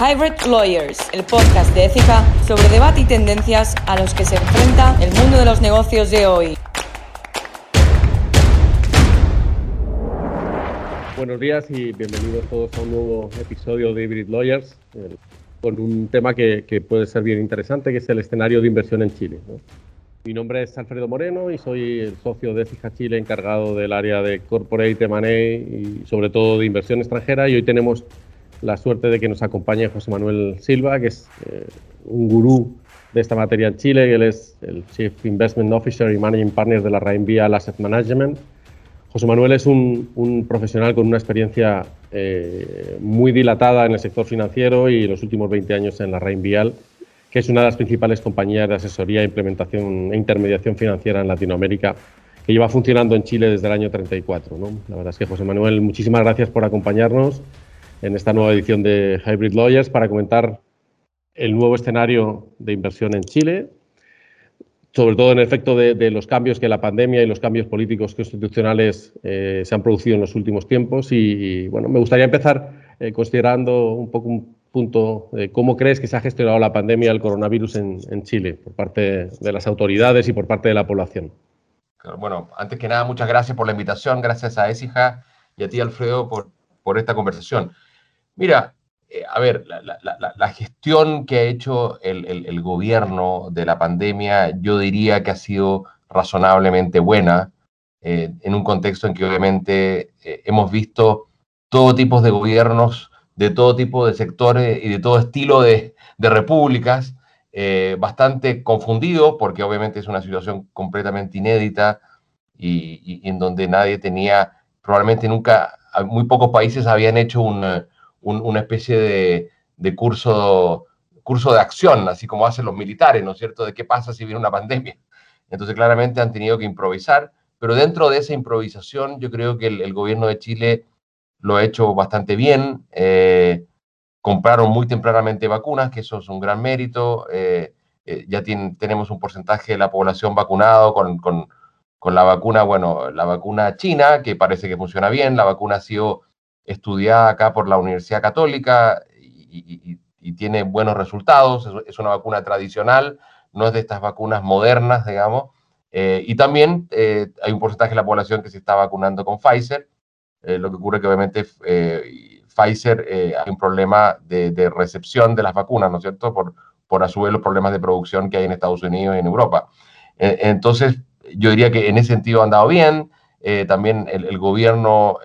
Hybrid Lawyers, el podcast de ética sobre debate y tendencias a los que se enfrenta el mundo de los negocios de hoy. Buenos días y bienvenidos todos a un nuevo episodio de Hybrid Lawyers con un tema que, puede ser bien interesante, que es el escenario de inversión en Chile. Mi nombre es Alfredo Moreno y soy el socio de Fija Chile encargado del área de Corporate M&A y sobre todo de inversión extranjera y hoy tenemos la suerte de que nos acompañe José Manuel Silva, que es eh, un gurú de esta materia en Chile. Él es el Chief Investment Officer y Managing Partner de la Rainvia Asset Management. José Manuel es un, profesional con una experiencia eh, muy dilatada en el sector financiero y los últimos 20 años en la Rainvial, que es una de las principales compañías de asesoría, implementación e intermediación financiera en Latinoamérica, que lleva funcionando en Chile desde el año 34. La verdad es que, José Manuel, muchísimas gracias por acompañarnos en esta nueva edición de Hybrid Lawyers para comentar el nuevo escenario de inversión en Chile, sobre todo en efecto de, los cambios que la pandemia y los cambios políticos constitucionales eh, se han producido en los últimos tiempos. Y, bueno, me gustaría empezar eh, considerando un poco un punto de cómo crees que se ha gestionado la pandemia del coronavirus en, Chile por parte de las autoridades y por parte de la población. Bueno, antes que nada, muchas gracias por la invitación, gracias a Esija y a ti, Alfredo, por esta conversación. Mira, eh, a ver, la, gestión que ha hecho el, gobierno de la pandemia, yo diría que ha sido razonablemente buena, eh, en un contexto en que obviamente eh, hemos visto todo tipo de gobiernos, de todo tipo de sectores y de todo estilo de, repúblicas, bastante confundido, porque obviamente es una situación completamente inédita y en donde nadie tenía, probablemente nunca, muy pocos países habían hecho un una especie de, curso, curso de acción, así como hacen los militares, ¿no es cierto?, de qué pasa si viene una pandemia. Entonces, claramente han tenido que improvisar, pero dentro de esa improvisación, yo creo que el, gobierno de Chile lo ha hecho bastante bien. Eh, compraron muy tempranamente vacunas, que eso es un gran mérito. Eh, eh, ya tenemos un porcentaje de la población vacunado con, con, con, la vacuna, bueno, la vacuna china, que parece que funciona bien. La vacuna ha sido estudiada acá por la Universidad Católica y, tiene buenos resultados. Es, una vacuna tradicional, no es de estas vacunas modernas, digamos. Eh, y también eh, hay un porcentaje de la población que se está vacunando con Pfizer, eh, lo que ocurre que obviamente Pfizer hay un problema de, recepción de las vacunas, ¿no es cierto? Por, por a su vez los problemas de producción que hay en Estados Unidos y en Europa. entonces, yo diría que en ese sentido ha andado bien. también el gobierno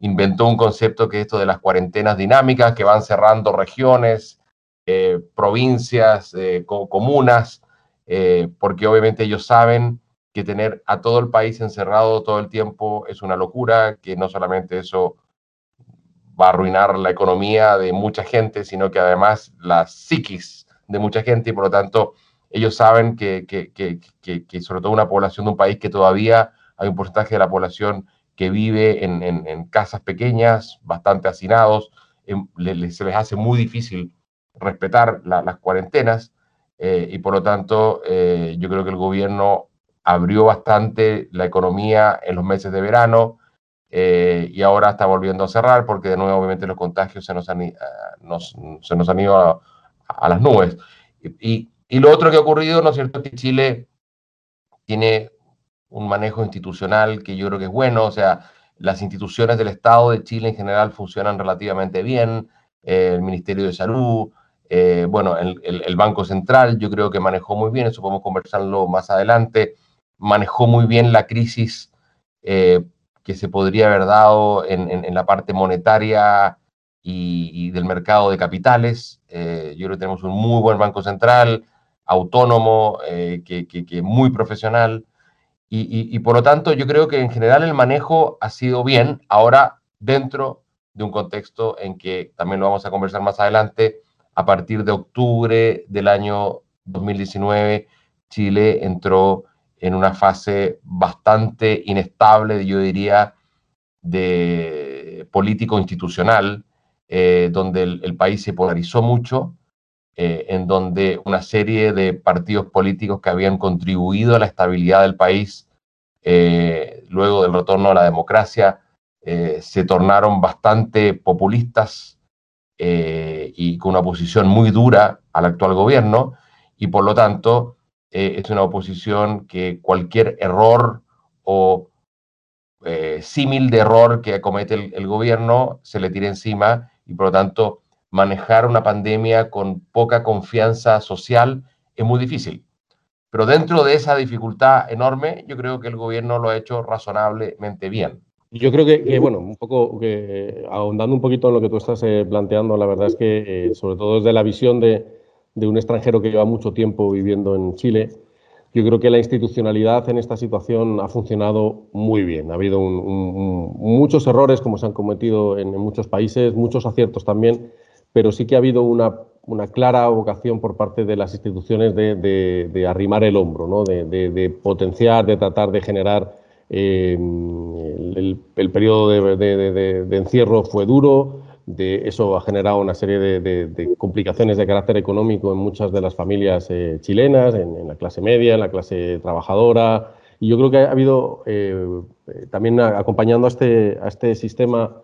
inventó un concepto que es esto de las cuarentenas dinámicas, que van cerrando regiones, eh, provincias, eh, comunas, eh, porque obviamente ellos saben que tener a todo el país encerrado todo el tiempo es una locura, que no solamente eso va a arruinar la economía de mucha gente, sino que además la psiquis de mucha gente y por lo tanto ellos saben que, que, que, que sobre todo una población de un país que todavía hay un porcentaje de la población que vive en, casas pequeñas, bastante hacinados, em, se les hace muy difícil respetar las cuarentenas eh, y por lo tanto eh, yo creo que el gobierno abrió bastante la economía en los meses de verano eh, y ahora está volviendo a cerrar porque de nuevo obviamente los contagios se nos han, se nos han ido a, las nubes. Y, y, lo otro que ha ocurrido, ¿no es cierto?, que Chile tiene un manejo institucional que yo creo que es bueno, o sea, las instituciones del Estado de Chile en general funcionan relativamente bien, eh, el Ministerio de Salud, eh, bueno, el, Banco Central yo creo que manejó muy bien, eso podemos conversarlo más adelante, manejó muy bien la crisis eh, que se podría haber dado en, la parte monetaria y, del mercado de capitales. yo creo que tenemos un muy buen Banco Central, autónomo, que, muy profesional. Y, por lo tanto, yo creo que en general el manejo ha sido bien, ahora dentro de un contexto en que también lo vamos a conversar más adelante, a partir de octubre del año 2019, Chile entró en una fase bastante inestable, yo diría, de político institucional, eh, donde el, país se polarizó mucho, eh, en donde una serie de partidos políticos que habían contribuido a la estabilidad del país eh, luego del retorno a la democracia eh, se tornaron bastante populistas y con una oposición muy dura al actual gobierno, y por lo tanto es una oposición que cualquier error o símil de error que comete el, el, gobierno se le tira encima y por lo tanto manejar una pandemia con poca confianza social es muy difícil. Pero dentro de esa dificultad enorme, yo creo que el gobierno lo ha hecho razonablemente bien. Yo creo que, bueno, un poco, ahondando un poquito en lo que tú estás eh, planteando, la verdad es que, eh, sobre todo desde la visión de, un extranjero que lleva mucho tiempo viviendo en Chile, yo creo que la institucionalidad en esta situación ha funcionado muy bien. Ha habido muchos errores, como se han cometido en muchos países, muchos aciertos también, pero sí que ha habido una, una clara vocación por parte de las instituciones de, de, arrimar el hombro, ¿no? de, potenciar, de tratar de generar. Eh, el, el, periodo de, encierro fue duro, de eso ha generado una serie de, complicaciones de carácter económico en muchas de las familias eh, chilenas, en, la clase media, en la clase trabajadora. Y yo creo que ha habido eh, también acompañando a este, a este sistema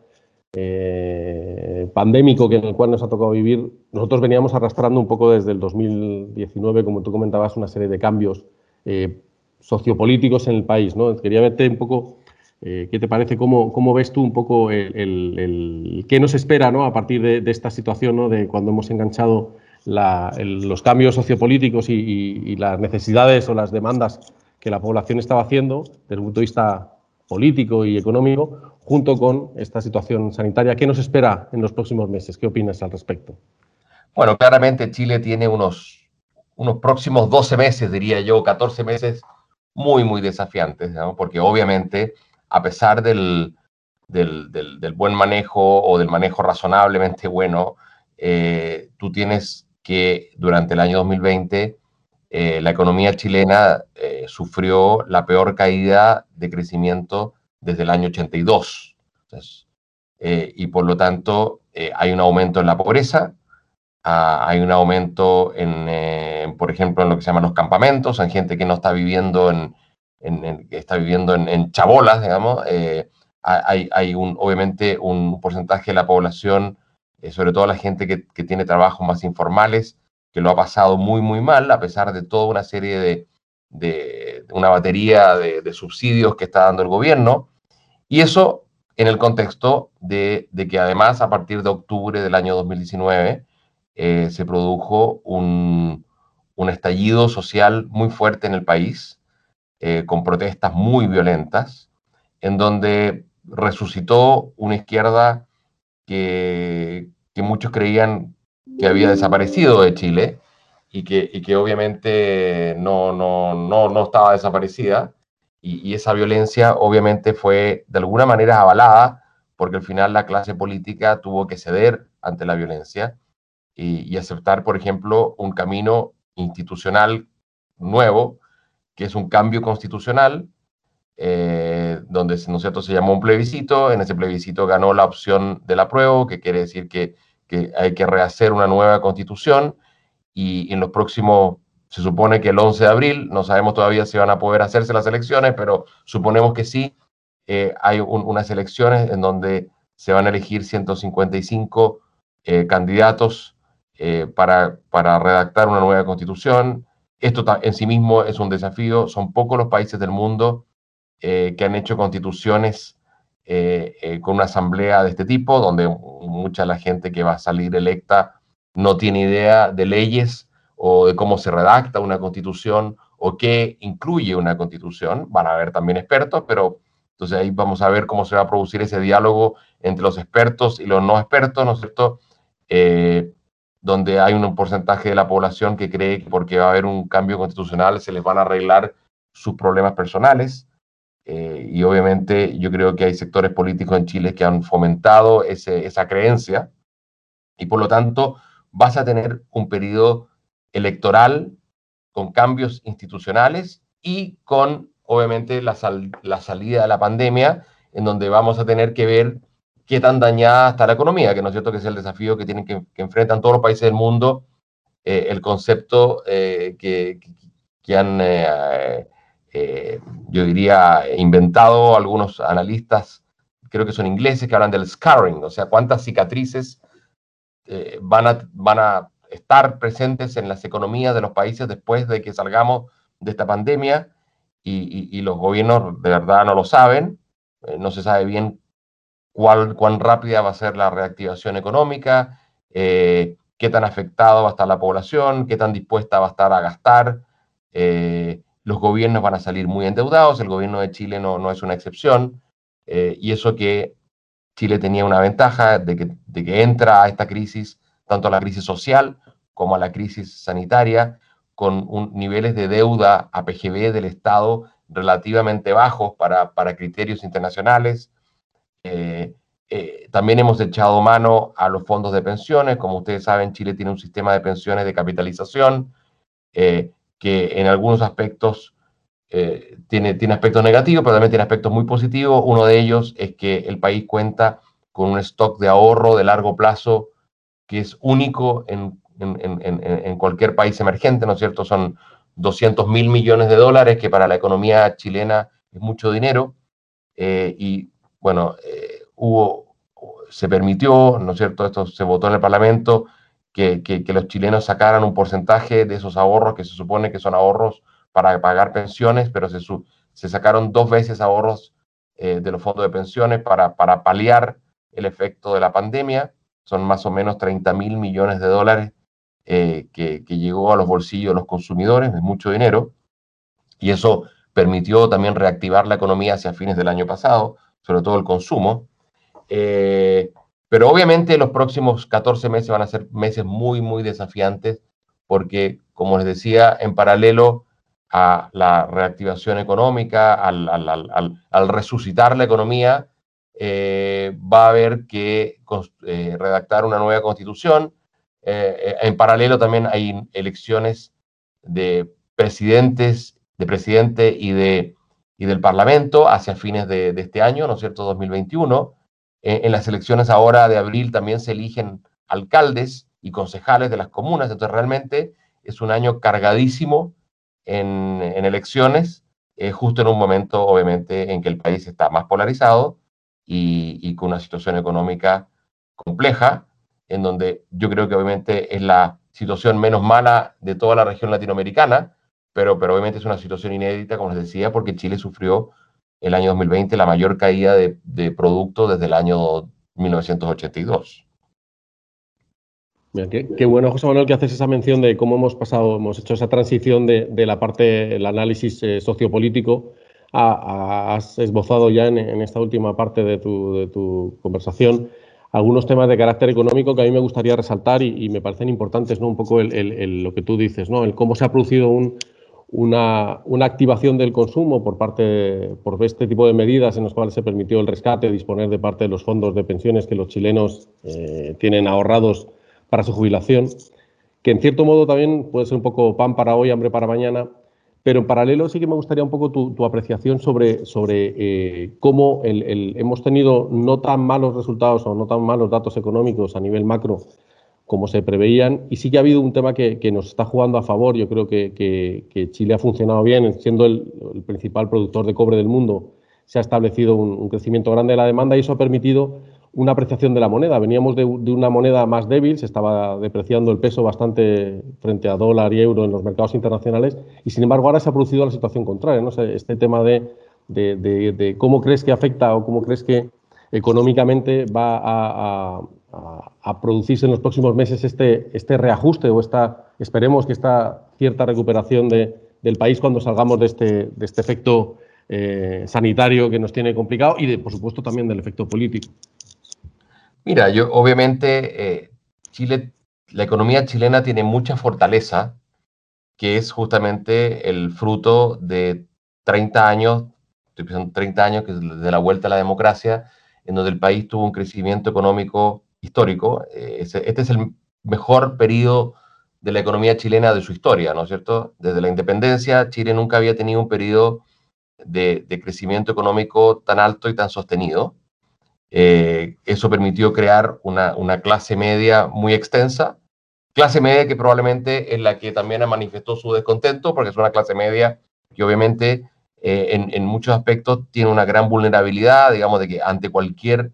eh, pandémico que en el cual nos ha tocado vivir, nosotros veníamos arrastrando un poco desde el 2019, como tú comentabas, una serie de cambios eh, sociopolíticos en el país. ¿no? Quería verte un poco eh, qué te parece, cómo, cómo, ves tú un poco el, qué nos espera ¿no? a partir de, esta situación, ¿no? de cuando hemos enganchado los cambios sociopolíticos y, y las necesidades o las demandas que la población estaba haciendo desde el punto de vista político y económico, junto con esta situación sanitaria. ¿Qué nos espera en los próximos meses? ¿Qué opinas al respecto? Bueno, claramente Chile tiene unos, unos próximos 12 meses, diría yo, 14 meses muy, muy desafiantes, porque obviamente, a pesar del, del, del, buen manejo o del manejo razonablemente bueno, eh, tú tienes que durante el año 2020 eh, la economía chilena eh, sufrió la peor caída de crecimiento desde el año 82. Eh, y por lo tanto, hay un aumento en la pobreza, ah, hay un aumento en, por ejemplo, en lo que se llaman los campamentos, en gente que no está viviendo en, está viviendo en, chabolas, digamos. hay, hay un, obviamente un porcentaje de la población, sobre todo la gente que, que tiene trabajos más informales, que lo ha pasado muy, muy mal, a pesar de toda una serie de, de, una batería de, subsidios que está dando el gobierno. Y eso en el contexto de, de que además a partir de octubre del año 2019 eh, se produjo un, un, estallido social muy fuerte en el país, eh, con protestas muy violentas, en donde resucitó una izquierda que, que muchos creían que había desaparecido de Chile y que, y que obviamente no, no, no, no estaba desaparecida. Y, esa violencia obviamente fue de alguna manera avalada porque al final la clase política tuvo que ceder ante la violencia y, aceptar, por ejemplo, un camino institucional nuevo, que es un cambio constitucional, eh, donde ¿no cierto? se llamó un plebiscito, en ese plebiscito ganó la opción del apruebo, que quiere decir que hay que rehacer una nueva constitución y, en los próximos, se supone que el 11 de abril, no sabemos todavía si van a poder hacerse las elecciones, pero suponemos que sí, eh, hay unas elecciones en donde se van a elegir 155 eh, candidatos eh, para, para redactar una nueva constitución. Esto en sí mismo es un desafío. Son pocos los países del mundo que han hecho constituciones eh, eh, con una asamblea de este tipo, donde mucha de la gente que va a salir electa no tiene idea de leyes o de cómo se redacta una constitución o qué incluye una constitución. Van a haber también expertos, pero entonces ahí vamos a ver cómo se va a producir ese diálogo entre los expertos y los no expertos, ¿no es cierto? Eh, donde hay un porcentaje de la población que cree que porque va a haber un cambio constitucional se les van a arreglar sus problemas personales. Eh, y obviamente yo creo que hay sectores políticos en Chile que han fomentado ese, esa creencia y por lo tanto vas a tener un periodo electoral con cambios institucionales y con obviamente la, la salida de la pandemia en donde vamos a tener que ver qué tan dañada está la economía, que no es cierto que es el desafío que tienen que, que enfrentan todos los países del mundo, eh, el concepto eh, que, que, han eh, yo diría, inventado algunos analistas, creo que son ingleses, que hablan del scarring, o sea, cuántas cicatrices van, a, van a estar presentes en las economías de los países después de que salgamos de esta pandemia y, los gobiernos de verdad no lo saben, no se sabe bien cuán rápida va a ser la reactivación económica, qué tan afectado va a estar la población, qué tan dispuesta va a estar a gastar. Los gobiernos van a salir muy endeudados, el gobierno de Chile no, no es una excepción, y eso que Chile tenía una ventaja de que, de que entra a esta crisis, tanto a la crisis social como a la crisis sanitaria, con niveles de deuda a PGB del Estado relativamente bajos para, para criterios internacionales. Eh, eh, también hemos echado mano a los fondos de pensiones. Como ustedes saben, Chile tiene un sistema de pensiones de capitalización eh, que en algunos aspectos tiene, tiene aspectos negativos, pero también tiene aspectos muy positivos. Uno de ellos es que el país cuenta con un stock de ahorro de largo plazo que es único en, en, cualquier país emergente, ¿no es cierto? Son 200 mil millones de dólares, que para la economía chilena es mucho dinero. Eh, y bueno, eh, hubo, se permitió, ¿no es cierto? Esto se votó en el Parlamento, que, que, los chilenos sacaran un porcentaje de esos ahorros, que se supone que son ahorros para pagar pensiones, pero se, sacaron dos veces ahorros eh, de los fondos de pensiones para, paliar el efecto de la pandemia. Son más o menos 30 mil millones de dólares eh, que, llegó a los bolsillos de los consumidores, es mucho dinero, y eso permitió también reactivar la economía hacia fines del año pasado, sobre todo el consumo. Eh, pero obviamente los próximos 14 meses van a ser meses muy, muy desafiantes, porque, como les decía, en paralelo a la reactivación económica, al, resucitar la economía, eh, va a haber que redactar una nueva constitución, eh, eh, en paralelo también hay elecciones de presidentes, de presidente y, de, y del Parlamento hacia fines de, este año, ¿no es cierto?, 2021. Eh, en las elecciones ahora de abril también se eligen alcaldes y concejales de las comunas, entonces realmente es un año cargadísimo en, elecciones, justo en un momento, obviamente, en que el país está más polarizado y, y con una situación económica compleja en donde yo creo que obviamente es la situación menos mala de toda la región latinoamericana, pero, pero obviamente es una situación inédita, como les decía, porque Chile sufrió el año 2020 la mayor caída de, producto desde el año 1982. qué, bueno, José Manuel, que haces esa mención de cómo hemos pasado, hemos hecho esa transición de, la parte, el análisis eh, sociopolítico, has esbozado ya en, esta última parte de tu, conversación algunos temas de carácter económico que a mí me gustaría resaltar y, me parecen importantes, ¿no? Un poco el, lo que tú dices, ¿no? El cómo se ha producido una, activación del consumo por parte por este tipo de medidas en las cuales se permitió el rescate, disponer de parte de los fondos de pensiones que los chilenos eh, tienen ahorrados para su jubilación, que en cierto modo también puede ser un poco pan para hoy, hambre para mañana, pero en paralelo sí que me gustaría un poco tu, apreciación sobre, sobre eh, cómo hemos tenido no tan malos resultados o no tan malos datos económicos a nivel macro como se preveían. Y sí que ha habido un tema que, nos está jugando a favor. Yo creo que, Chile ha funcionado bien, siendo el, principal productor de cobre del mundo. Se ha establecido un crecimiento grande de la demanda y eso ha permitido una apreciación de la moneda. Veníamos de, una moneda más débil, se estaba depreciando el peso bastante frente a dólar y euro en los mercados internacionales y sin embargo ahora se ha producido la situación contraria. ¿no? Este tema de, cómo crees que afecta o cómo crees que económicamente va a, producirse en los próximos meses este, este reajuste o esta, esperemos que esta cierta recuperación del país cuando salgamos de este, de este efecto eh, sanitario que nos tiene complicado y, de, por supuesto, también del efecto político. Mira, yo obviamente eh, Chile, la economía chilena tiene mucha fortaleza, que es justamente el fruto de 30 años, estoy pensando 30 años que de la vuelta a la democracia, en donde el país tuvo un crecimiento económico histórico. Eh, este es el mejor periodo de la economía chilena de su historia, ¿no es cierto? Desde la independencia, Chile nunca había tenido un periodo de crecimiento económico tan alto y tan sostenido. Eh, eso permitió crear una, clase media muy extensa, clase media que probablemente es la que también manifestó su descontento, porque es una clase media que obviamente eh, en, muchos aspectos tiene una gran vulnerabilidad, digamos, de que ante cualquier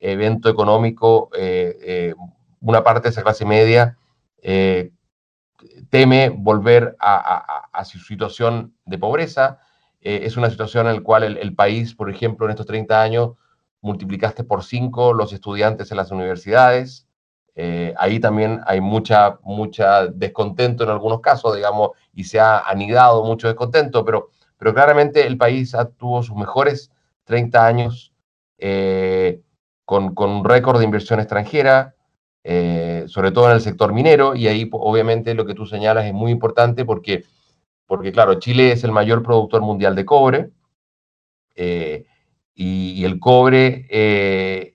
evento económico eh, una parte de esa clase media teme volver a, su situación de pobreza. es una situación en la cual el, país, por ejemplo, en estos 30 años, multiplicaste por 5 los estudiantes en las universidades. ahí también hay mucha, mucha descontento en algunos casos, digamos, y se ha anidado mucho descontento, pero, pero claramente el país tuvo sus mejores 30 años eh, con, un récord de inversión extranjera, eh, sobre todo en el sector minero, y ahí obviamente lo que tú señalas es muy importante porque, porque claro, Chile es el mayor productor mundial de cobre, eh, y, el cobre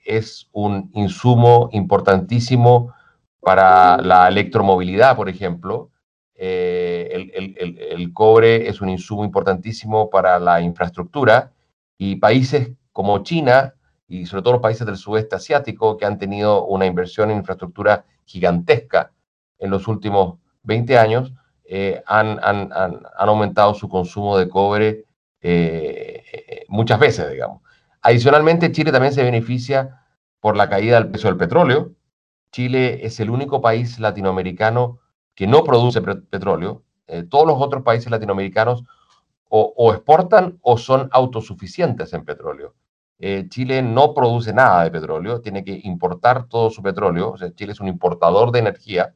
es un insumo importantísimo para la electromovilidad, por ejemplo. el, cobre es un insumo importantísimo para la infraestructura y países como China y sobre todo los países del sudeste asiático que han tenido una inversión en infraestructura gigantesca en los últimos 20 años, eh, han, han, han, aumentado su consumo de cobre eh, muchas veces, digamos. Adicionalmente, Chile también se beneficia por la caída del precio del petróleo. Chile es el único país latinoamericano que no produce petróleo. Eh, todos los otros países latinoamericanos o, exportan o son autosuficientes en petróleo. Eh, Chile no produce nada de petróleo, tiene que importar todo su petróleo, o sea, Chile es un importador de energía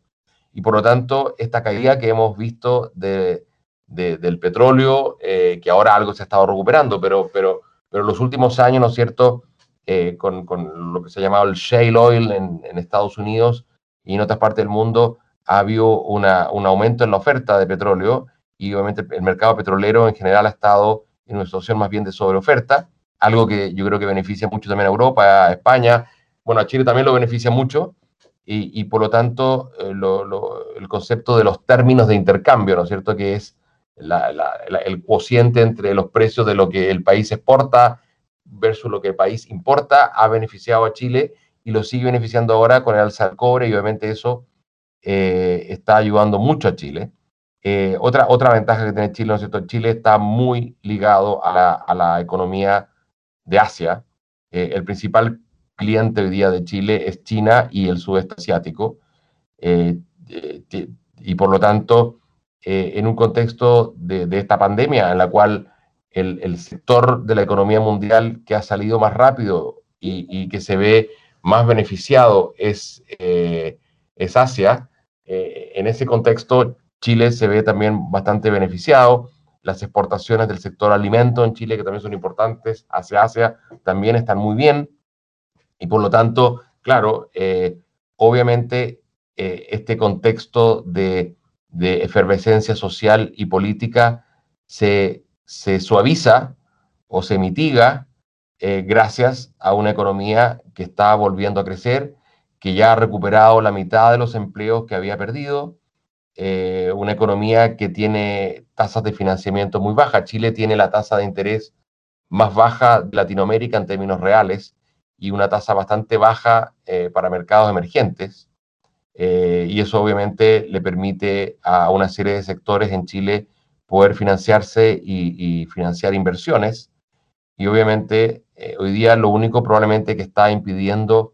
y por lo tanto esta caída que hemos visto de, del petróleo, eh, que ahora algo se ha estado recuperando, pero, pero, pero los últimos años, ¿no es cierto?, eh, con, lo que se ha llamado el shale oil en, Estados Unidos y en otras partes del mundo, ha habido un aumento en la oferta de petróleo y obviamente el mercado petrolero en general ha estado en una situación más bien de sobreoferta, algo que yo creo que beneficia mucho también a Europa, a España, bueno, a Chile también lo beneficia mucho, y, por lo tanto eh, el concepto de los términos de intercambio, ¿no es cierto?, que es el cociente entre los precios de lo que el país exporta versus lo que el país importa, ha beneficiado a Chile y lo sigue beneficiando ahora con el alza del cobre, y obviamente eso eh, está ayudando mucho a Chile. Eh, otra, otra ventaja que tiene Chile, ¿no es cierto? Chile está muy ligado a la, a la economía de Asia. Eh, el principal cliente hoy día de Chile es China y el sudeste asiático. Eh, y por lo tanto, en un contexto de, esta pandemia en la cual el, el, sector de la economía mundial que ha salido más rápido y, y que se ve más beneficiado es, es Asia, en ese contexto Chile se ve también bastante beneficiado. Las exportaciones del sector alimento en Chile, que también son importantes hacia Asia, también están muy bien. Y por lo tanto, claro, eh, obviamente eh, este contexto de, efervescencia social y política se, se suaviza o se mitiga eh, gracias a una economía que está volviendo a crecer, que ya ha recuperado la mitad de los empleos que había perdido, eh, una economía que tiene tasas de financiamiento muy bajas. Chile tiene la tasa de interés más baja de Latinoamérica en términos reales y una tasa bastante baja eh, para mercados emergentes. Eh, y eso obviamente le permite a una serie de sectores en Chile poder financiarse y, y financiar inversiones. Y obviamente hoy día lo único probablemente que está impidiendo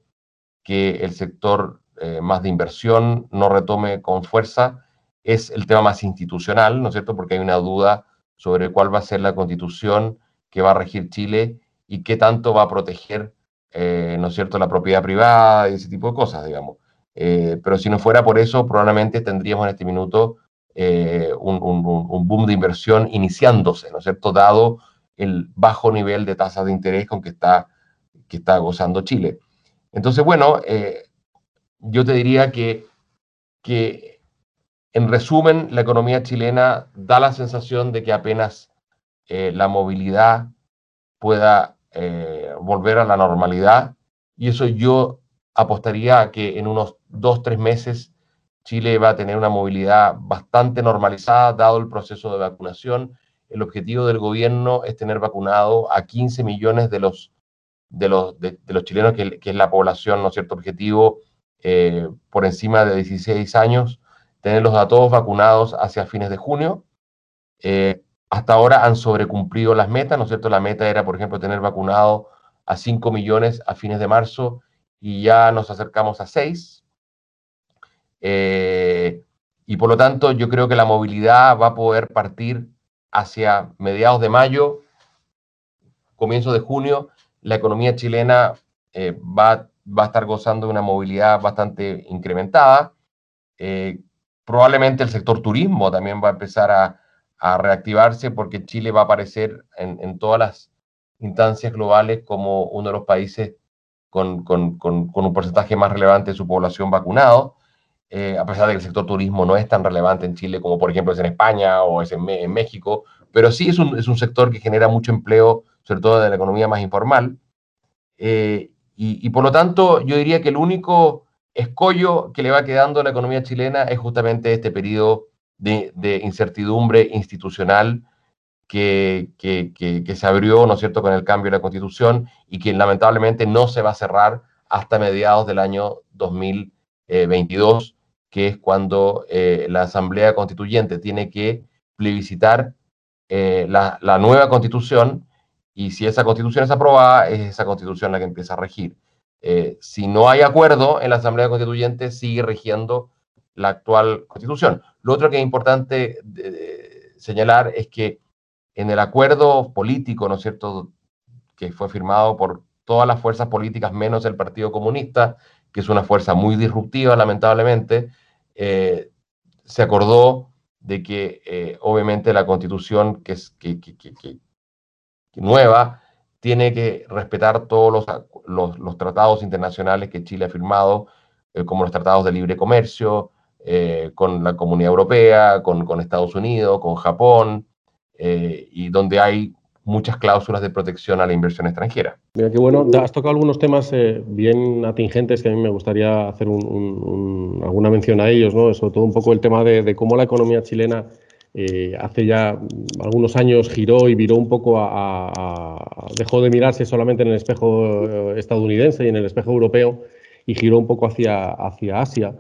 que el sector más de inversión no retome con fuerza es el tema más institucional, ¿no es cierto? Porque hay una duda sobre cuál va a ser la constitución que va a regir Chile y qué tanto va a proteger, eh, ¿no es cierto?, la propiedad privada y ese tipo de cosas, digamos. Eh, pero si no fuera por eso, probablemente tendríamos en este minuto eh, un, boom de inversión iniciándose, ¿no es cierto?, dado el bajo nivel de tasas de interés con que está, que está gozando Chile. Entonces, bueno, yo te diría que, que en resumen, la economía chilena da la sensación de que apenas eh, la movilidad pueda eh, volver a la normalidad y eso yo apostaría a que en unos dos, tres meses Chile va a tener una movilidad bastante normalizada dado el proceso de vacunación. El objetivo del gobierno es tener vacunado a 15 millones de los, de los, de, los chilenos, que, es la población, ¿no es cierto?, objetivo eh, por encima de 16 años tenerlos a todos vacunados hacia fines de junio. Eh, hasta ahora han sobrecumplido las metas, ¿no es cierto? La meta era, por ejemplo, tener vacunado a 5 millones a fines de marzo y ya nos acercamos a 6. y por lo tanto yo creo que la movilidad va a poder partir hacia mediados de mayo, comienzo de junio, la economía chilena va, va, a estar gozando de una movilidad bastante incrementada. Probablemente el sector turismo también va a empezar a, reactivarse porque Chile va a aparecer en, todas las instancias globales como uno de los países con, un porcentaje más relevante de su población vacunado, eh, a pesar de que el sector turismo no es tan relevante en Chile como por ejemplo es en España o es en, México, pero sí es un, sector que genera mucho empleo, sobre todo de la economía más informal. Eh, y, por lo tanto, yo diría que el único escollo que le va quedando a la economía chilena es justamente este periodo de, incertidumbre institucional que, se abrió, ¿no es cierto?, con el cambio de la constitución y que lamentablemente no se va a cerrar hasta mediados del año 2022, que es cuando eh, la Asamblea Constituyente tiene que plebiscitar eh, la, la, nueva constitución y si esa constitución es aprobada, es esa constitución la que empieza a regir. Eh, si no hay acuerdo en la Asamblea Constituyente, sigue rigiendo la actual constitución. Lo otro que es importante señalar es que en el acuerdo político, ¿no es cierto?, que fue firmado por todas las fuerzas políticas menos el Partido Comunista, que es una fuerza muy disruptiva, lamentablemente, eh, se acordó de que eh, obviamente la constitución que es que, nueva tiene que respetar todos los, los, tratados internacionales que Chile ha firmado, eh, como los tratados de libre comercio, eh, con la Comunidad Europea, con, Estados Unidos, con Japón, eh, y donde hay muchas cláusulas de protección a la inversión extranjera. Mira, qué bueno. Has tocado algunos temas bien atingentes que a mí me gustaría hacer alguna mención a ellos, ¿no? sobre todo un poco el tema de, cómo la economía chilena hace ya algunos años giró y viró un poco a, dejó de mirarse solamente en el espejo estadounidense y en el espejo europeo y giró un poco hacia, hacia Asia.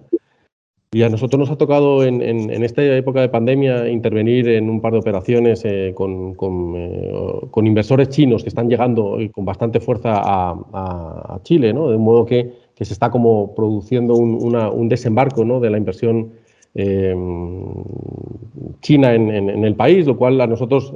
Y a nosotros nos ha tocado en, esta época de pandemia intervenir en un par de operaciones eh, con, eh, con, inversores chinos que están llegando con bastante fuerza a, Chile, ¿no? de un modo que, que, se está como produciendo un, un desembarco ¿no? de la inversión eh, china en, el país, lo cual a nosotros,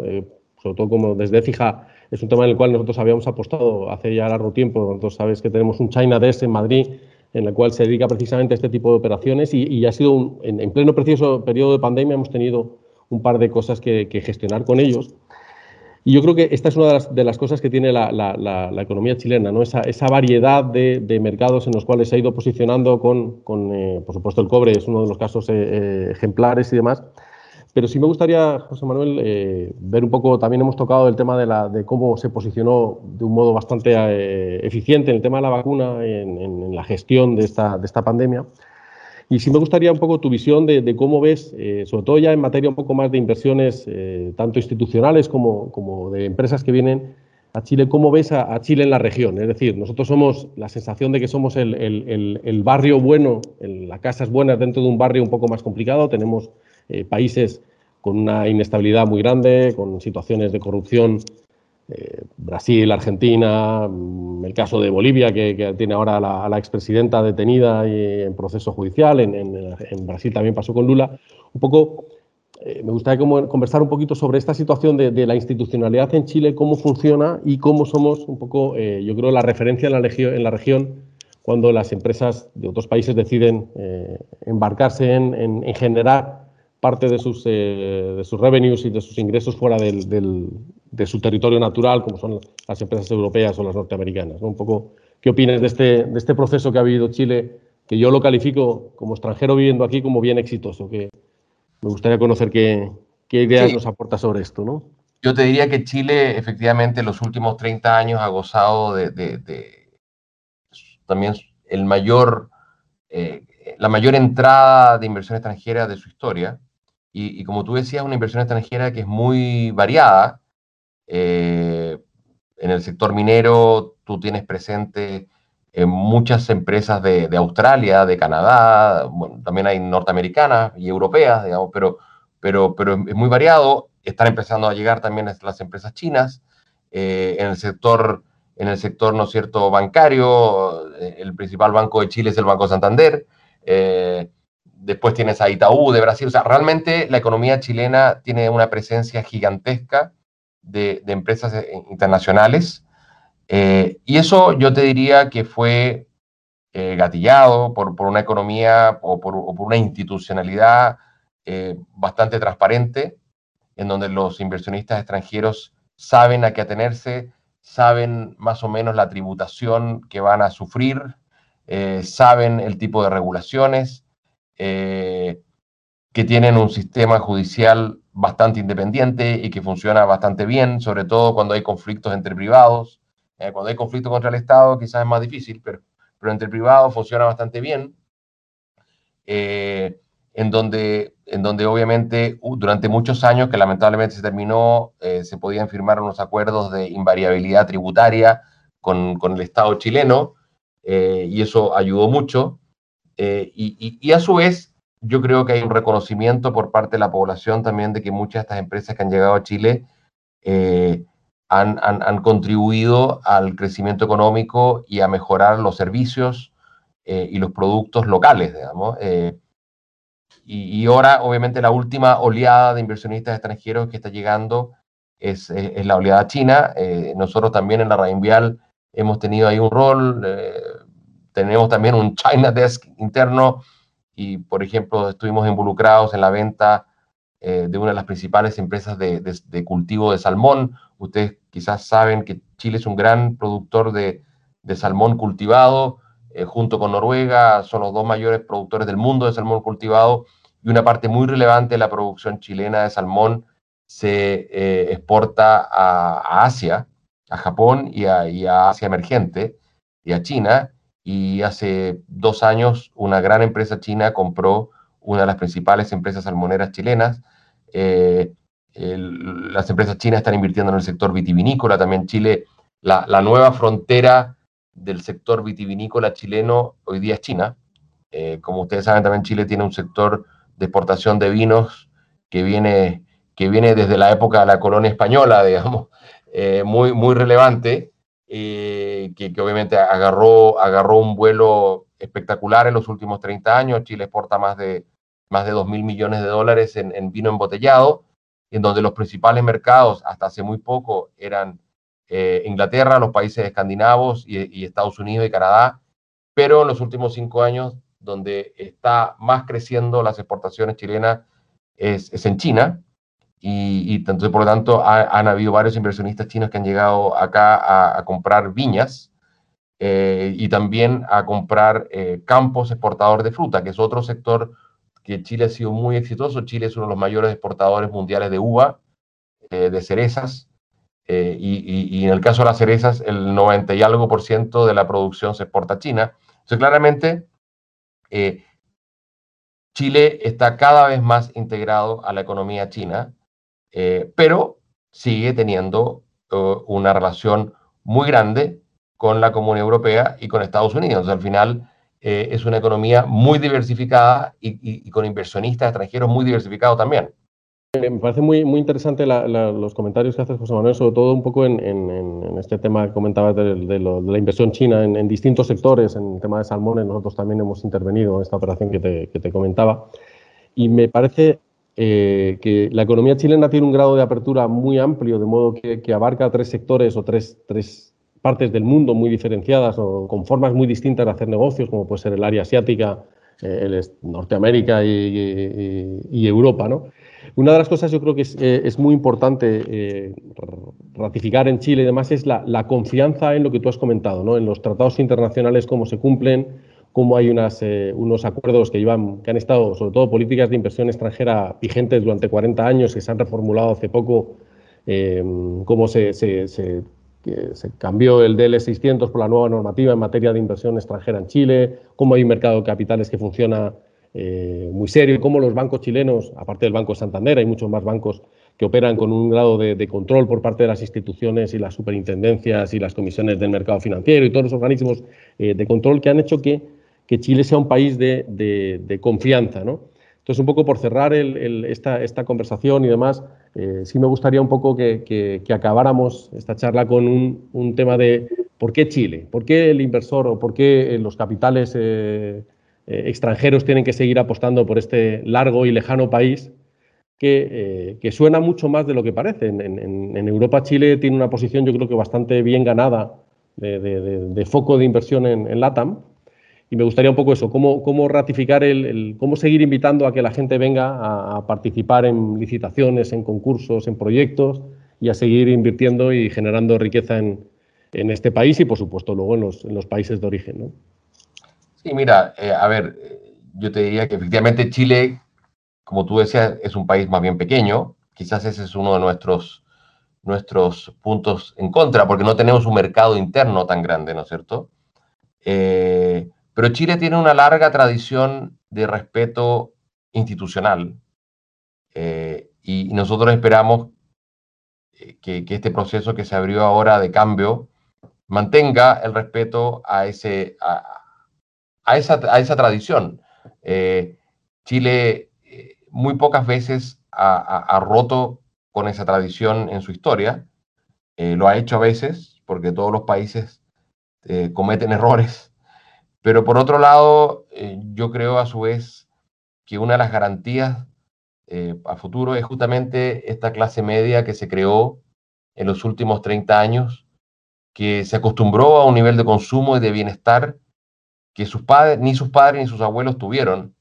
sobre todo como desde Fija, es un tema en el cual nosotros habíamos apostado hace ya largo tiempo. Nosotros sabes que tenemos un China DS en Madrid en la cual se dedica precisamente a este tipo de operaciones y, ha sido en, pleno precioso periodo de pandemia hemos tenido un par de cosas que, gestionar con ellos. Y yo creo que esta es una de las, cosas que tiene la, economía chilena, ¿no? esa, esa variedad de, mercados en los cuales se ha ido posicionando con, con eh, por supuesto, el cobre es uno de los casos eh, eh, ejemplares y demás, pero sí me gustaría, José Manuel, eh, ver un poco, también hemos tocado el tema de, la, de cómo se posicionó de un modo bastante eh, eficiente en el tema de la vacuna, en, en, la gestión de esta, de esta pandemia. Y sí me gustaría un poco tu visión de, cómo ves, eh, sobre todo ya en materia un poco más de inversiones, tanto institucionales como, de empresas que vienen a Chile, cómo ves a, Chile en la región. Es decir, nosotros somos la sensación de que somos el barrio bueno, las casas buenas dentro de un barrio un poco más complicado. Tenemos eh, países con una inestabilidad muy grande, con situaciones de corrupción, eh, Brasil, Argentina, mm, el caso de Bolivia, que, tiene ahora a la, expresidenta detenida y en proceso judicial, en, Brasil también pasó con Lula. Un poco, eh, me gustaría conversar un poquito sobre esta situación de, la institucionalidad en Chile, cómo funciona y cómo somos un poco, yo creo, la referencia en la, región cuando las empresas de otros países deciden embarcarse en generar parte de sus, eh, de sus revenues y de sus ingresos fuera del, de su territorio natural, como son las empresas europeas o las norteamericanas. Un poco, ¿qué opinas de este, de este proceso que ha vivido Chile, que yo lo califico como extranjero viviendo aquí como bien exitoso? Que me gustaría conocer qué, qué ideas nos aporta sobre esto, ¿no? Yo te diría que Chile, efectivamente, en los últimos 30 años ha gozado de, de, también el mayor, eh, la mayor entrada de inversión extranjera de su historia. Y, como tú decías, una inversión extranjera que es muy variada. Eh, en el sector minero, tú tienes presente en muchas empresas de, Australia, de Canadá, también hay norteamericanas y europeas, digamos, pero, pero, pero es muy variado. Están empezando a llegar también las empresas chinas. Eh, en el sector, en el sector, ¿no cierto?, bancario, eh, el principal banco de Chile es el Banco Santander después tienes a Itaú de Brasil. O sea, realmente la economía chilena tiene una presencia gigantesca de, empresas eh, internacionales. Eh, y eso yo te diría que fue gatillado por, una economía o por, una institucionalidad bastante transparente, en donde los inversionistas extranjeros saben a qué atenerse, saben más o menos la tributación que van a sufrir, saben el tipo de regulaciones, eh, que tienen un sistema judicial bastante independiente y que funciona bastante bien, sobre todo cuando hay conflictos entre privados. Eh, cuando hay conflictos contra el Estado quizás es más difícil, pero, pero entre privados funciona bastante bien. Eh, en, donde, en donde obviamente durante muchos años, que lamentablemente se terminó, se podían firmar unos acuerdos de invariabilidad tributaria con, con el Estado chileno, y eso ayudó mucho. Eh, y, a su vez, yo creo que hay un reconocimiento por parte de la población también de que muchas de estas empresas que han llegado a Chile eh, han, contribuido al crecimiento económico y a mejorar los servicios eh, y los productos locales, digamos. Y, ahora, obviamente, la última oleada de inversionistas extranjeros que está llegando es, la oleada china. nosotros también en la Rainvial hemos tenido ahí un rol tenemos también un China Desk interno y, por ejemplo, estuvimos involucrados en la venta eh, de una de las principales empresas de, cultivo de salmón. Ustedes quizás saben que Chile es un gran productor de, salmón cultivado, eh, junto con Noruega, son los dos mayores productores del mundo de salmón cultivado y una parte muy relevante de la producción chilena de salmón se eh, exporta a, Asia, a Japón y a, y a Asia emergente y a China y hace dos años una gran empresa china compró una de las principales empresas salmoneras chilenas. Eh, las empresas chinas están invirtiendo en el sector vitivinícola, también Chile, la, nueva frontera del sector vitivinícola chileno hoy día es China. Eh, como ustedes saben, también Chile tiene un sector de exportación de vinos que viene, que viene desde la época de la colonia española, digamos, eh, muy, muy relevante. Eh, que, obviamente agarró, agarró un vuelo espectacular en los últimos 30 años. Chile exporta más de, más de 2 mil millones de dólares en, vino embotellado, en donde los principales mercados hasta hace muy poco eran eh, Inglaterra, los países escandinavos y, Estados Unidos y Canadá, pero en los últimos cinco años, donde está más creciendo las exportaciones chilenas es en China, y, tanto, por lo tanto han habido varios inversionistas chinos que han llegado acá a, comprar viñas eh, y también a comprar eh, campos exportadores de fruta, que es otro sector que Chile ha sido muy exitoso. Chile es uno de los mayores exportadores mundiales de uva, eh, de cerezas, y, y, en el caso de las cerezas, el 90 y algo por ciento de la producción se exporta a China. Entonces, claramente, Chile está cada vez más integrado a la economía china eh, pero sigue teniendo eh, una relación muy grande con la Comunidad Europea y con Estados Unidos. al final eh, es una economía muy diversificada y, con inversionistas extranjeros muy diversificados también. Me parece muy, muy interesante los comentarios que haces, José Manuel, sobre todo un poco en, este tema que comentabas de, la inversión china en, distintos sectores, en el tema de salmones, nosotros también hemos intervenido en esta operación que te, que te comentaba. Y me parece eh, que la economía chilena tiene un grado de apertura muy amplio, de modo que, abarca tres sectores o tres, tres, partes del mundo muy diferenciadas o con formas muy distintas de hacer negocios, como puede ser el área asiática, eh, el Norteamérica y, Europa. ¿no? Una de las cosas yo creo que es, eh, muy importante ratificar en Chile y demás es la, la, confianza en lo que tú has comentado, ¿no? en los tratados internacionales, cómo se cumplen, cómo hay eh, unos acuerdos que, llevan, que han estado, sobre todo políticas de inversión extranjera vigentes durante 40 años, que se han reformulado hace poco, eh, cómo se, cambió el DL600 por la nueva normativa en materia de inversión extranjera en Chile, cómo hay un mercado de capitales que funciona eh, muy serio, cómo los bancos chilenos, aparte del Banco Santander, hay muchos más bancos que operan con un grado de, control por parte de las instituciones y las superintendencias y las comisiones del mercado financiero y todos los organismos de control que han hecho que que Chile sea un país de, confianza. ¿no? Entonces, un poco por cerrar esta, conversación y demás, eh, sí me gustaría un poco que, acabáramos esta charla con un, tema de por qué Chile, por qué el inversor o por qué los capitales eh, extranjeros tienen que seguir apostando por este largo y lejano país que, suena mucho más de lo que parece. En, Europa, Chile tiene una posición yo creo que bastante bien ganada de, foco de inversión en, LATAM. Y me gustaría un poco eso, cómo, cómo ratificar el, cómo seguir invitando a que la gente venga a, participar en licitaciones, en concursos, en proyectos y a seguir invirtiendo y generando riqueza en, este país y, por supuesto, luego en los, países de origen. ¿no? Sí, mira, eh, a ver, yo te diría que efectivamente Chile, como tú decías, es un país más bien pequeño. Quizás ese es uno de nuestros nuestros puntos en contra, porque no tenemos un mercado interno tan grande, ¿no es cierto? Eh, pero Chile tiene una larga tradición de respeto institucional eh, y, nosotros esperamos eh, que, este proceso que se abrió ahora de cambio mantenga el respeto a, ese, a, esa, a esa, tradición. Chile muy pocas veces ha roto con esa tradición en su historia. Eh, lo ha hecho a veces, porque todos los países eh, cometen errores. Pero por otro lado, eh, yo creo a su vez que una de las garantías a futuro es justamente esta clase media que se creó en los últimos 30 años, que se acostumbró a un nivel de consumo y de bienestar que sus padres, ni sus padres ni sus abuelos tuvieron.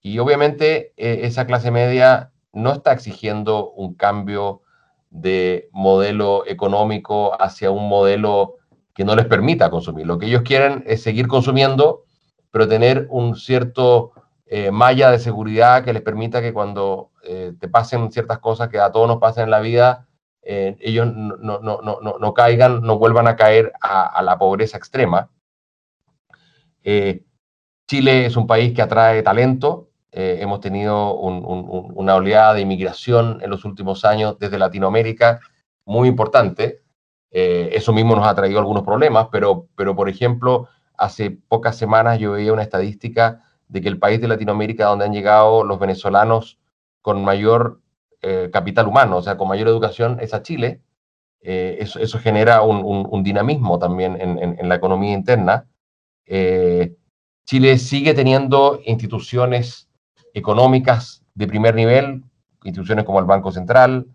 Y obviamente esa clase media no está exigiendo un cambio de modelo económico hacia un modelo que no les permita consumir. Lo que ellos quieren es seguir consumiendo, pero tener un cierto eh, malla de seguridad que les permita que cuando eh, te pasen ciertas cosas que a todos nos pasan en la vida, eh, ellos no, no, no, no, caigan, no vuelvan a caer a, la pobreza extrema. Chile es un país que atrae talento, hemos tenido una oleada de inmigración en los últimos años desde Latinoamérica muy importante. Eh, eso mismo nos ha traído algunos problemas, pero, pero por ejemplo, hace pocas semanas yo veía una estadística de que el país de Latinoamérica donde han llegado los venezolanos con mayor eh, capital humano, o sea, con mayor educación, es a Chile. eso, eso, genera un, dinamismo también en, la economía interna. Chile sigue teniendo instituciones económicas de primer nivel, instituciones como el Banco Central,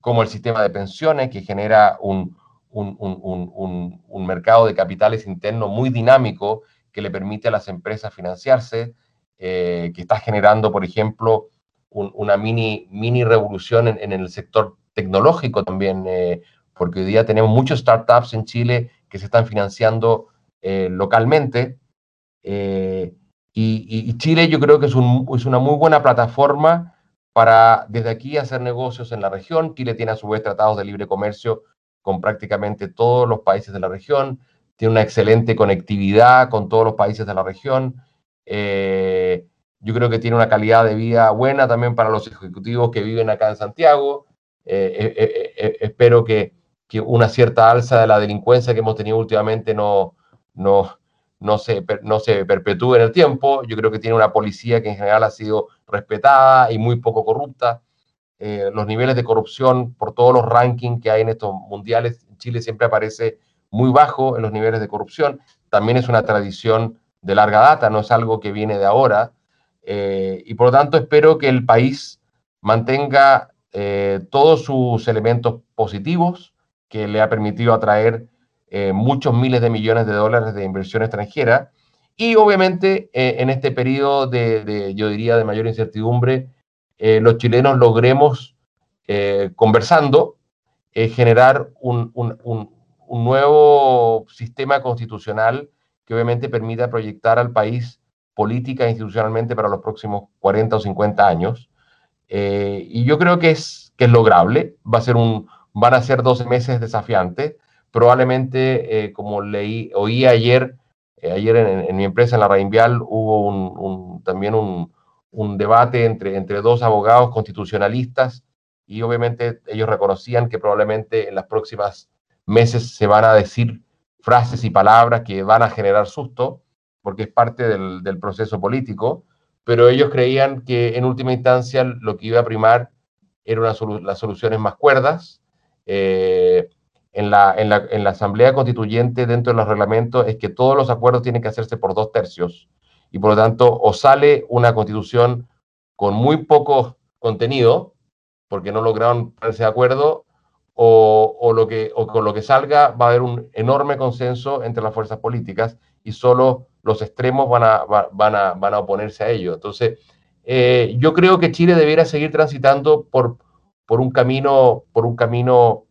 como el sistema de pensiones, que genera un, un, mercado de capitales interno muy dinámico que le permite a las empresas financiarse, eh, que está generando, por ejemplo, una mini, mini revolución en, el sector tecnológico también, eh, porque hoy día tenemos muchos startups en Chile que se están financiando eh, localmente. Y, Chile yo creo que es, una muy buena plataforma para desde aquí hacer negocios en la región. Chile tiene a su vez tratados de libre comercio con prácticamente todos los países de la región, tiene una excelente conectividad con todos los países de la región. Eh, yo creo que tiene una calidad de vida buena también para los ejecutivos que viven acá en Santiago. Eh, eh, espero que, que, una cierta alza de la delincuencia que hemos tenido últimamente no, no, no se, no se perpetúe en el tiempo. Yo creo que tiene una policía que en general ha sido respetada y muy poco corrupta. Eh, los niveles de corrupción, por todos los rankings que hay en estos mundiales, Chile siempre aparece muy bajo en los niveles de corrupción. También es una tradición de larga data, no es algo que viene de ahora. Eh, y por lo tanto espero que el país mantenga eh, todos sus elementos positivos que le ha permitido atraer muchos miles de millones de dólares de inversión extranjera. Y obviamente en este periodo de, yo diría, de mayor incertidumbre, eh, los chilenos logremos, conversando, generar un, un, nuevo sistema constitucional que obviamente permita proyectar al país política e institucionalmente para los próximos 40 o 50 años. y yo creo que es, que es lograble. Va a ser un, van a ser 12 meses desafiantes, probablemente, eh, como leí, oí ayer, eh, ayer en, mi empresa, en la Reinvial, hubo un, también un, debate entre, entre dos abogados constitucionalistas y obviamente ellos reconocían que probablemente en las próximas meses se van a decir frases y palabras que van a generar susto, porque es parte del, del proceso político, pero ellos creían que en última instancia lo que iba a primar eran las soluciones más cuerdas, eh, en la, en, la, en la, Asamblea Constituyente, dentro de los reglamentos, es que todos los acuerdos tienen que hacerse por dos tercios. Y por lo tanto o sale una constitución con muy poco contenido, porque no lograron ponerse de acuerdo, o, lo que, o con lo que salga va a haber un enorme consenso entre las fuerzas políticas y solo los extremos van a, van a, van a oponerse a ello. Entonces, eh, yo creo que Chile debiera seguir transitando por, por, un camino, por un camino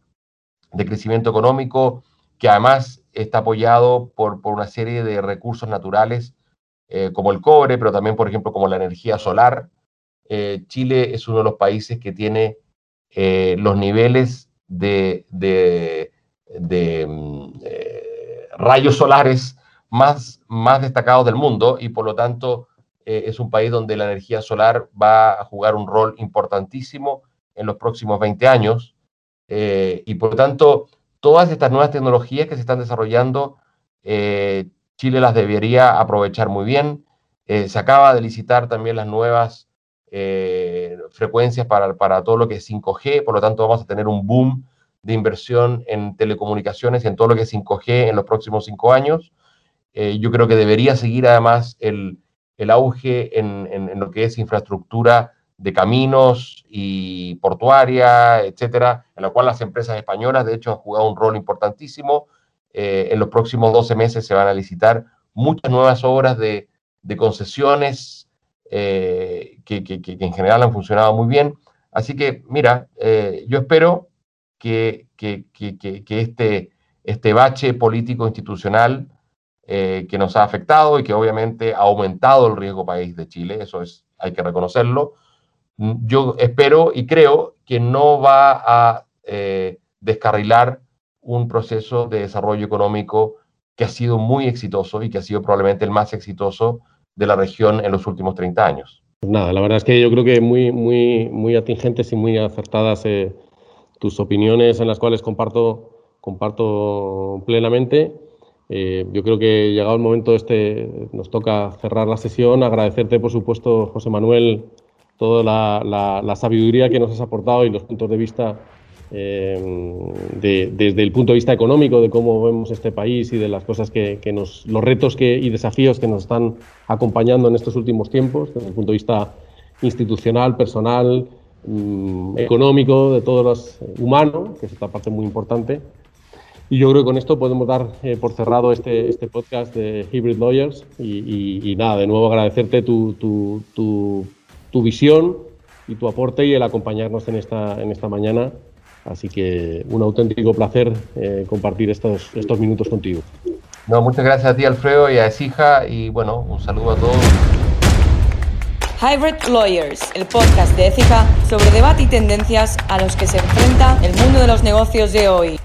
de crecimiento económico que además está apoyado por, por una serie de recursos naturales eh, como el cobre, pero también, por ejemplo, como la energía solar. Eh, Chile es uno de los países que tiene los niveles de, mm, rayos solares más, más destacados del mundo y por lo tanto eh, es un país donde la energía solar va a jugar un rol importantísimo en los próximos 20 años. Eh, y por lo tanto, todas estas nuevas tecnologías que se están desarrollando, eh, Chile las debería aprovechar muy bien. se acaba de licitar también las nuevas frecuencias para, para todo lo que es 5G, por lo tanto vamos a tener un boom de inversión en telecomunicaciones y en todo lo que es 5G en los próximos cinco años. yo creo que debería seguir además el, el auge en, lo que es infraestructura de caminos y portuaria, etcétera, en la cual las empresas españolas, de hecho, han jugado un rol importantísimo. Eh, en los próximos 12 meses se van a licitar muchas nuevas obras de, concesiones eh, que, en general han funcionado muy bien. Así que, mira, eh, yo espero que, este, este bache político institucional que nos ha afectado y que obviamente ha aumentado el riesgo país de Chile, eso es, hay que reconocerlo. Yo espero y creo que no va a descarrilar un proceso de desarrollo económico que ha sido muy exitoso y que ha sido probablemente el más exitoso de la región en los últimos 30 años. Pues nada, la verdad es que yo creo que muy, muy, muy atingentes y muy acertadas eh, tus opiniones en las cuales comparto, comparto plenamente. Eh, yo creo que llegado el momento este nos toca cerrar la sesión. Agradecerte, por supuesto, José Manuel, toda la, sabiduría que nos has aportado y los puntos de vista eh, desde el punto de vista económico de cómo vemos este país y de las cosas que, nos, los retos que, y desafíos que nos están acompañando en estos últimos tiempos, desde el punto de vista institucional, personal, mm, económico, de todos los humanos, que es otra parte muy importante. Y yo creo que con esto podemos dar eh, por cerrado este, este podcast de Hybrid Lawyers y, nada, de nuevo agradecerte tu, tu, tu, visión y tu aporte y el acompañarnos en esta, en esta mañana. Así que un auténtico placer eh, compartir estos, estos minutos contigo. No, muchas gracias a ti, Alfredo, y a Esija, y bueno, un saludo a todos. Hybrid Lawyers, el podcast de ética sobre debate y tendencias a los que se enfrenta el mundo de los negocios de hoy.